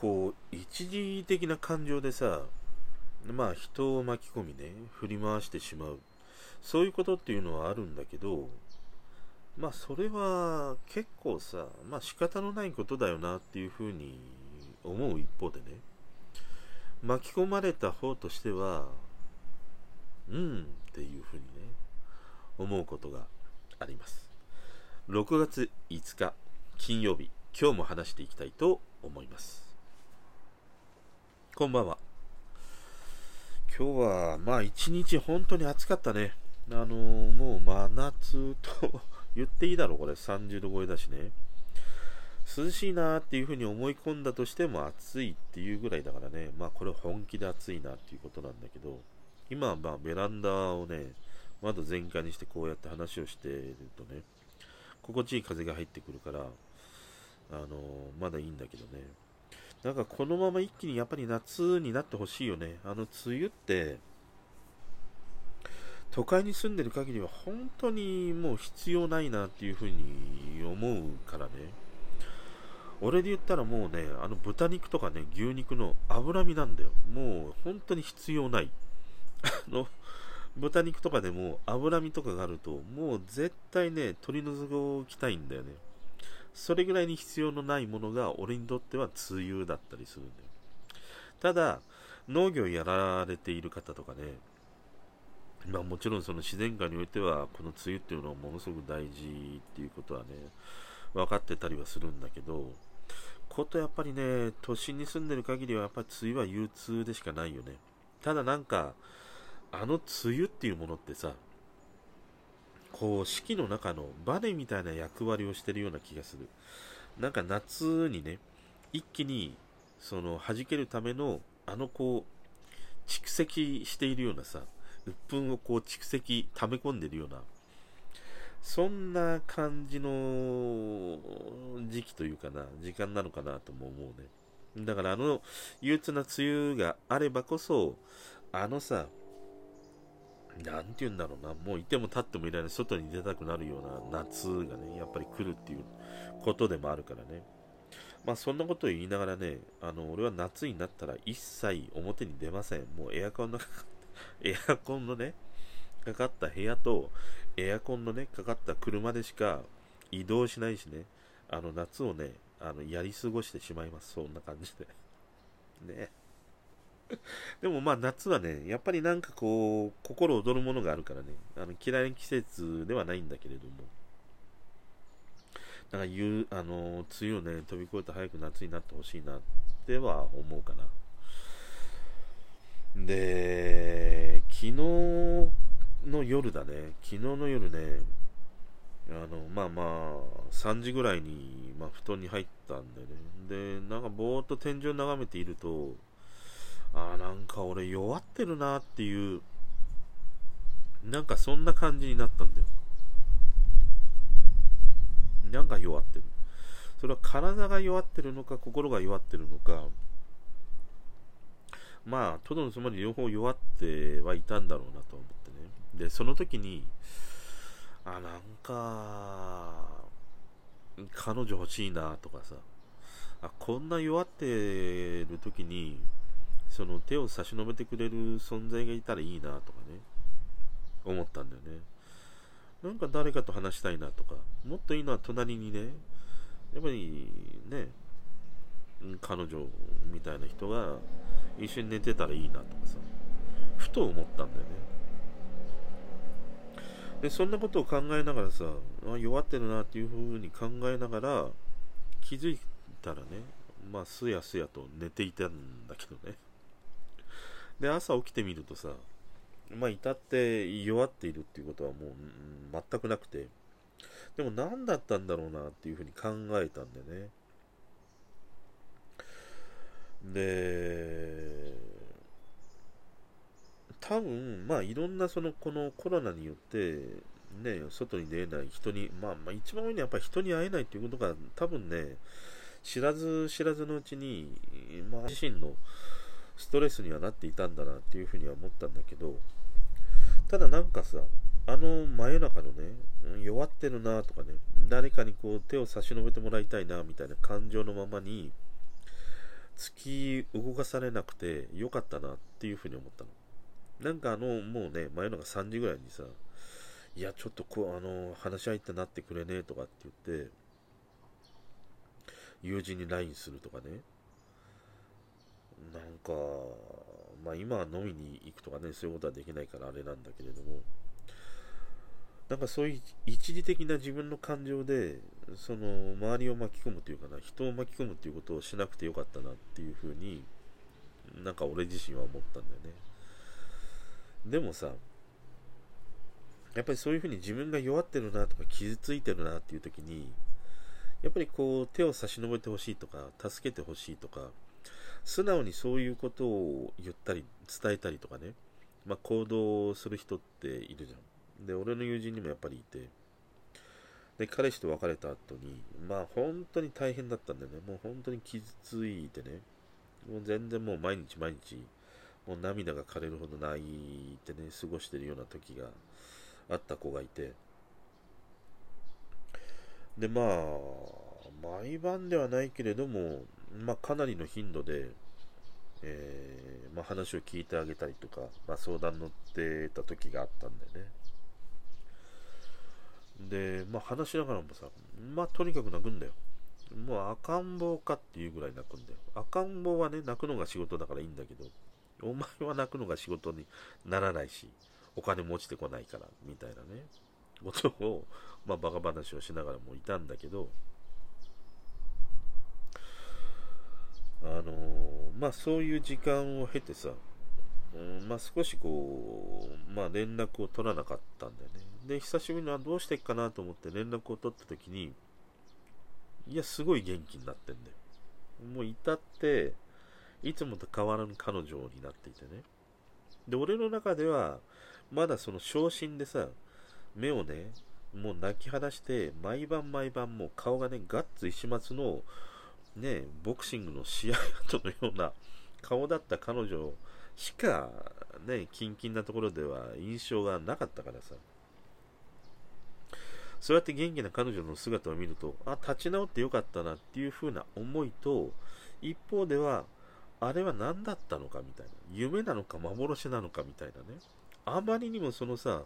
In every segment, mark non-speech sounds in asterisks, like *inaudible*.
こう一時的な感情でさまあ人を巻き込みね振り回してしまう。そういうことっていうのはあるんだけどまあそれは結構さまあ仕方のないことだよなっていうふうに思う一方でね。巻き込まれた方としてはうんっていうふうにね思うことがあります。6月5日金曜日今日も話していきたいと思います。こんばんは。今日はまあ一日本当に暑かったね。あのー、もう真夏と言っていいだろうこれ。30度超えだしね。涼しいなっていうふうに思い込んだとしても暑いっていうぐらいだからね。まあこれ本気で暑いなっていうことなんだけど。今はまあベランダをね窓全開にしてこうやって話をしてるとね心地いい風が入ってくるからあのー、まだいいんだけどね。なんかこのまま一気にやっぱり夏になってほしいよねあの梅雨って都会に住んでる限りは本当にもう必要ないなっていうふうに思うからね。俺で言ったらもうね、あの豚肉とかね、牛肉の脂身なんだよ。もう本当に必要ない。あの、豚肉とかでも脂身とかがあると、もう絶対ね、取り除きたいんだよね。それぐらいに必要のないものが俺にとっては梅雨だったりするんだよ。ただ、農業やられている方とかね、まあ、もちろんその自然界においてはこの梅雨っていうのはものすごく大事っていうことはね分かってたりはするんだけどことやっぱりね都心に住んでる限りはやっぱり梅雨は憂鬱でしかないよねただなんかあの梅雨っていうものってさこう四季の中のバネみたいな役割をしてるような気がするなんか夏にね一気にその弾けるためのあのこう蓄積しているようなさ鬱憤をこう蓄積、溜め込んでるような、そんな感じの時期というかな、時間なのかなとも思うね。だからあの憂鬱な梅雨があればこそ、あのさ、なんて言うんだろうな、もういても立ってもいられない、外に出たくなるような夏がね、やっぱり来るっていうことでもあるからね。まあそんなことを言いながらね、あの、俺は夏になったら一切表に出ません。もうエアコンの *laughs* エアコンのね、かかった部屋と、エアコンのね、かかった車でしか移動しないしね、あの、夏をね、あの、やり過ごしてしまいます。そんな感じで。*laughs* ね。*laughs* でもまあ夏はね、やっぱりなんかこう、心躍るものがあるからね、あの嫌いな季節ではないんだけれども、なんか言う、あの、梅雨をね、飛び越えて早く夏になってほしいなっては思うかな。で、昨日の夜だね、昨日の夜ね、あの、まあまあ、3時ぐらいに、まあ、布団に入ったんでね。で、なんかぼーっと天井を眺めていると、ああ、なんか俺弱ってるなっていう、なんかそんな感じになったんだよ。なんか弱ってる。それは体が弱ってるのか、心が弱ってるのか、まあ、とどのつまり両方弱ってはいたんだろうなと思ってね。で、その時に、あ、なんか、彼女欲しいなとかさ、あ、こんな弱ってる時に、その手を差し伸べてくれる存在がいたらいいなとかね、思ったんだよね。なんか誰かと話したいなとか、もっといいのは隣にね、やっぱりね、彼女みたいな人が一緒に寝てたらいいなとかさ。ふと思ったんだよね。でそんなことを考えながらさあ弱ってるなっていうふうに考えながら気づいたらねまあすやすやと寝ていたんだけどね。で朝起きてみるとさまあ至って弱っているっていうことはもう、全くなくてでも何だったんだろうなっていうふうに考えたんでね。で、多分、まあいろんなその、このコロナによって、ね、外に出ない人に、まあまあ一番多いのはやっぱり人に会えないということが多分ね、知らず知らずのうちに、まあ自身のストレスにはなっていたんだなっていうふうには思ったんだけど、ただなんかさ、あの真夜中のね、弱ってるなとかね、誰かにこう手を差し伸べてもらいたいなみたいな感情のままに、突き動かされなくてよかったなっていうふうに思ったの。なんかあの、もうね、真夜中3時ぐらいにさ、いや、ちょっとこう、あの、話し相手になってくれねえとかって言って、友人に LINE するとかね。なんか、まあ今は飲みに行くとかね、そういうことはできないからあれなんだけれども、なんかそういう一時的な自分の感情で、その周りを巻き込むというかな、人を巻き込むということをしなくてよかったなっていうふうに、なんか俺自身は思ったんだよね。でもさ、やっぱりそういうふうに自分が弱ってるなとか傷ついてるなっていう時に、やっぱりこう手を差し伸べてほしいとか、助けてほしいとか、素直にそういうことを言ったり、伝えたりとかね、まあ、行動する人っているじゃん。で、俺の友人にもやっぱりいて、で、彼氏と別れた後に、まあ本当に大変だったんだよね。もう本当に傷ついてね、もう全然もう毎日毎日、もう涙が枯れるほど泣いてね、過ごしてるような時があった子がいて、で、まあ、毎晩ではないけれども、まあ、かなりの頻度で、えー、まあ、話を聞いてあげたりとか、まあ、相談乗ってた時があったんだよね。で、まあ、話しながらもさ、まあ、とにかく泣くんだよ。もう赤ん坊かっていうぐらい泣くんだよ。赤ん坊はね、泣くのが仕事だからいいんだけど、お前は泣くのが仕事にならないし、お金も落ちてこないから、みたいなね、ことを、まあ、バカ話をしながらもいたんだけど、あのー、まあ、そういう時間を経てさ、うん、まあ、少しこう、まあ、連絡を取らなかったんだよね。で、久しぶりにどうしていくかなと思って連絡を取った時に、いや、すごい元気になってんだよ。もう至って、いつもと変わらぬ彼女になっていてね。で、俺の中では、まだその昇進でさ、目をね、もう泣き放して、毎晩毎晩もう顔がね、ガッツ石松の、ね、ボクシングの試合後のような顔だった彼女しか、ね、キンキンなところでは印象がなかったからさ。そうやって元気な彼女の姿を見ると、あ、立ち直ってよかったなっていう風な思いと、一方では、あれは何だったのかみたいな。夢なのか幻なのかみたいなね。あまりにもそのさ、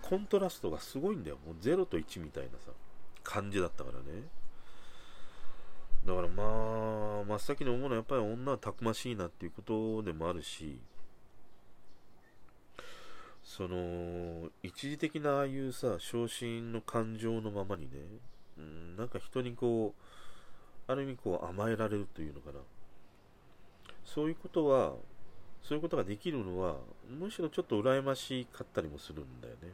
コントラストがすごいんだよ。もう0と1みたいなさ、感じだったからね。だからまあ、真っ先に思うのはやっぱり女はたくましいなっていうことでもあるし、その、一時的なああいうさ、昇進の感情のままにね、うん、なんか人にこう、ある意味こう甘えられるというのかな。そういうことは、そういうことができるのは、むしろちょっと羨ましかったりもするんだよね。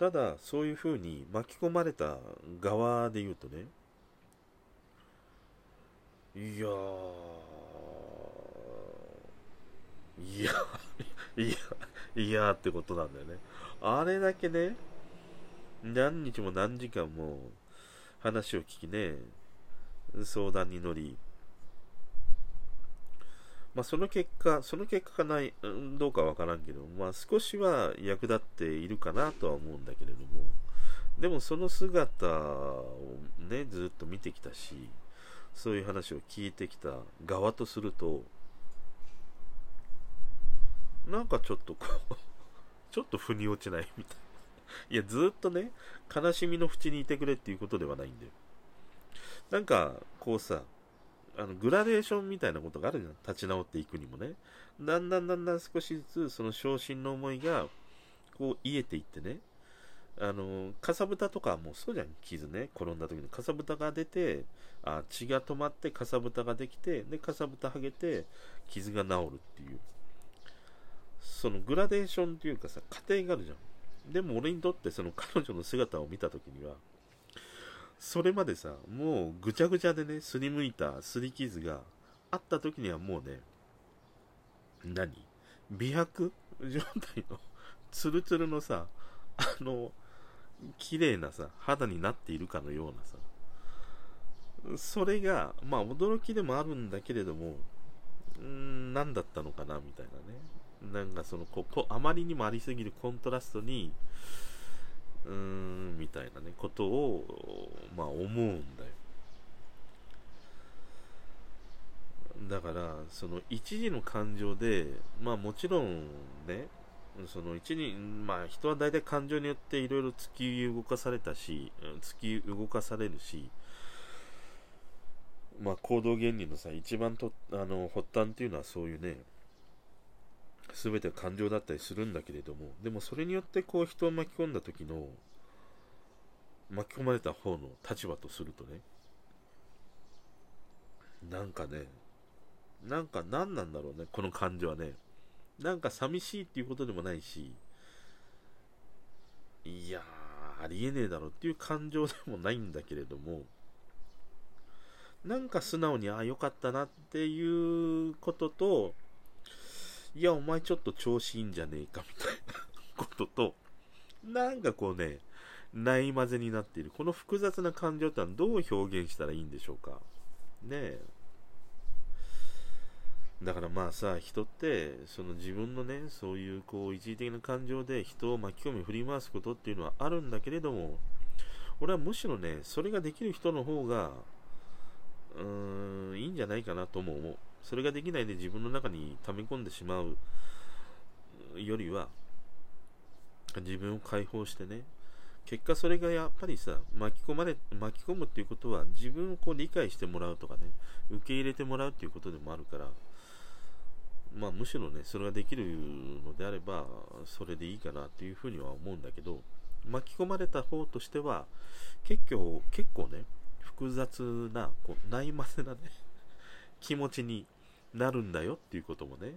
ただ、そういうふうに巻き込まれた側で言うとね、いやいや、いや、いやってことなんだよね。あれだけね、何日も何時間も話を聞きね、相談に乗り、まあ、その結果、その結果がない、どうかわからんけど、まあ、少しは役立っているかなとは思うんだけれども、でもその姿をね、ずっと見てきたし、そういう話を聞いてきた側とすると、なんかちょっとこう *laughs* ちょっと腑に落ちないみたいな。いや、ずっとね、悲しみの淵にいてくれっていうことではないんだよ。なんか、こうさ、あのグラデーションみたいなことがあるじゃん。立ち直っていくにもね。だんだんだんだん少しずつその昇進の思いがこう癒えていってね。あの、かさぶたとかもそうじゃん。傷ね。転んだ時にかさぶたが出て、あ血が止まってかさぶたができて、で、かさぶた剥げて傷が治るっていう。そのグラデーションというかさ、過程があるじゃん。でも俺にとってその彼女の姿を見た時には、それまでさ、もうぐちゃぐちゃでね、すりむいたすり傷があった時にはもうね、何？美白？状態のツルツルのさ、あの、綺麗なさ、肌になっているかのようなさ、それが、まあ驚きでもあるんだけれども、ん何だったのかなみたいなね。なんかそのここ、あまりにもありすぎるコントラストに、うーん、みたいなね、ことを、まあ思うんだよ。だからその一時の感情でまあもちろんねその一時まあ人は大体感情によっていろいろ突き動かされたし突き動かされるしまあ行動原理のさ一番とあの発端っていうのはそういうね全て感情だったりするんだけれどもでもそれによってこう人を巻き込んだ時の巻き込まれた方の立場とするとねなんかねなんか何なんだろうねこの感情はね。なんか寂しいっていうことでもないしいやありえねえだろっていう感情でもないんだけれどもなんか素直にああよかったなっていうことといやお前ちょっと調子いいんじゃねえかみたいなこととなんかこうねない混ぜになっている。この複雑な感情ってのはどう表現したらいいんでしょうか。ねえ。だからまあさ人ってその自分のねそういうこう一時的な感情で人を巻き込み振り回すことっていうのはあるんだけれども俺はむしろねそれができる人の方がうーんいいんじゃないかなとも思う。それができないで自分の中に溜め込んでしまうよりは自分を解放してね結果それがやっぱりさ巻き込まれ巻き込むっていうことは自分をこう理解してもらうとかね受け入れてもらうっていうことでもあるからまあむしろねそれができるのであればそれでいいかなっていうふうには思うんだけど巻き込まれた方としては結構結構ね複雑なこうないませなね気持ちになるんだよっていうこともね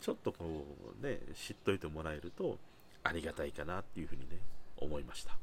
ちょっとこうね知っといてもらえるとありがたいかなっていうふうにね思いました。